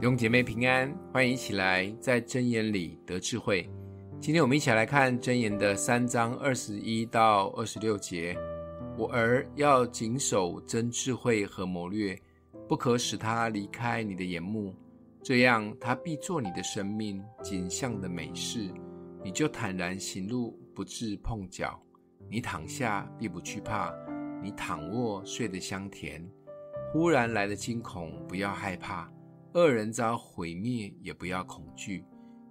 弟兄姐妹平安，欢迎一起来在箴言里得智慧。今天我们一起来看箴言的三章二十一到二十六节。我儿要谨守真智慧和谋略，不可使它离开你的眼目，这样它必做你的生命景象的美事，你就坦然行路，不致碰脚。你躺下必不惧怕，你躺卧睡得香甜。忽然来的惊恐，不要害怕。恶人遭毁灭，也不要恐惧，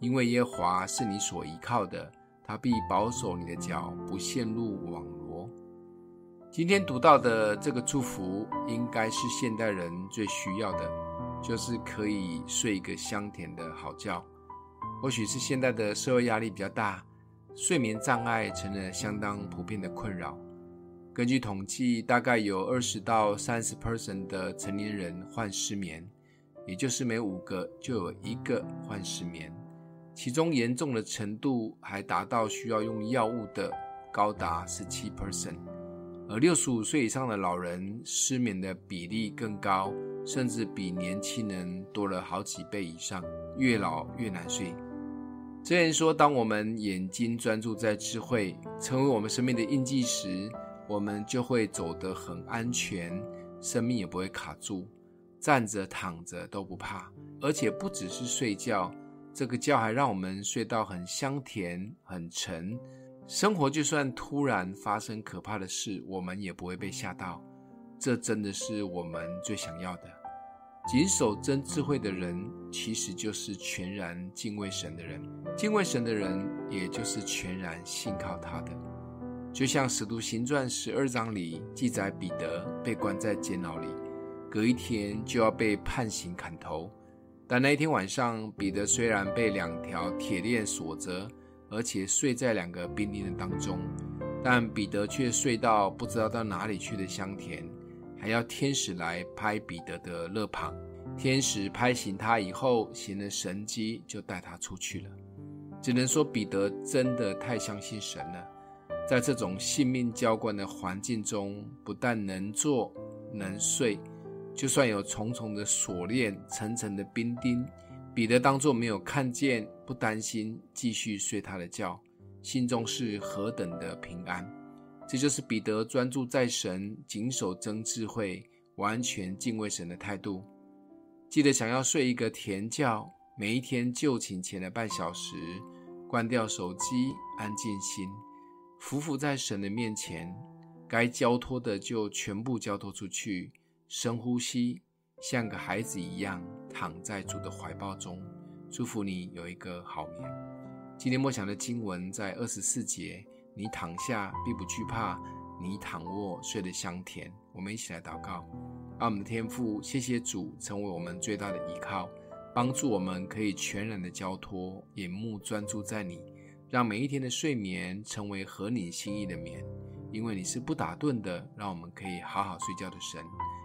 因为耶和华是你所依靠的，他必保守你的脚不陷入网罗。今天读到的这个祝福，应该是现代人最需要的，就是可以睡一个香甜的好觉。或许是现在的社会压力比较大，睡眠障碍成了相当普遍的困扰。根据统计，大概有二十到三十 percent 的成年人患失眠。也就是每五个就有一个患失眠，其中严重的程度还达到需要用药物的高达十七 percent，而六十五岁以上的老人失眠的比例更高，甚至比年轻人多了好几倍以上。越老越难睡。箴言说，当我们眼睛专注在智慧，成为我们生命的印记时，我们就会走得很安全，生命也不会卡住。站着躺着都不怕，而且不只是睡觉，这个觉还让我们睡到很香甜、很沉。生活就算突然发生可怕的事，我们也不会被吓到。这真的是我们最想要的。谨守真智慧的人，其实就是全然敬畏神的人。敬畏神的人，也就是全然信靠他的。就像《使徒行传》十二章里记载，彼得被关在监牢里。隔一天就要被判刑砍头，但那一天晚上，彼得虽然被两条铁链锁着，而且睡在两个兵丁的当中，但彼得却睡到不知道到哪里去的香甜，还要天使来拍彼得的肋旁。天使拍醒他以后，行了神迹，就带他出去了。只能说彼得真的太相信神了，在这种性命交关的环境中，不但能坐能睡。就算有重重的锁链、层层的冰钉，彼得当作没有看见，不担心，继续睡他的觉，心中是何等的平安。这就是彼得专注在神、谨守真智慧、完全敬畏神的态度。记得想要睡一个甜觉，每一天就寝前的半小时，关掉手机，安静心，匍匐在神的面前，该交托的就全部交托出去。深呼吸，像个孩子一样躺在主的怀抱中，祝福你有一个好眠。今天默想的经文在二十四节：你躺下必不惧怕，你躺卧睡得香甜。我们一起来祷告，爱我们的天父，谢谢主成为我们最大的依靠，帮助我们可以全然的交托，眼目专注在你，让每一天的睡眠成为合你心意的眠，因为你是不打盹的，让我们可以好好睡觉的神。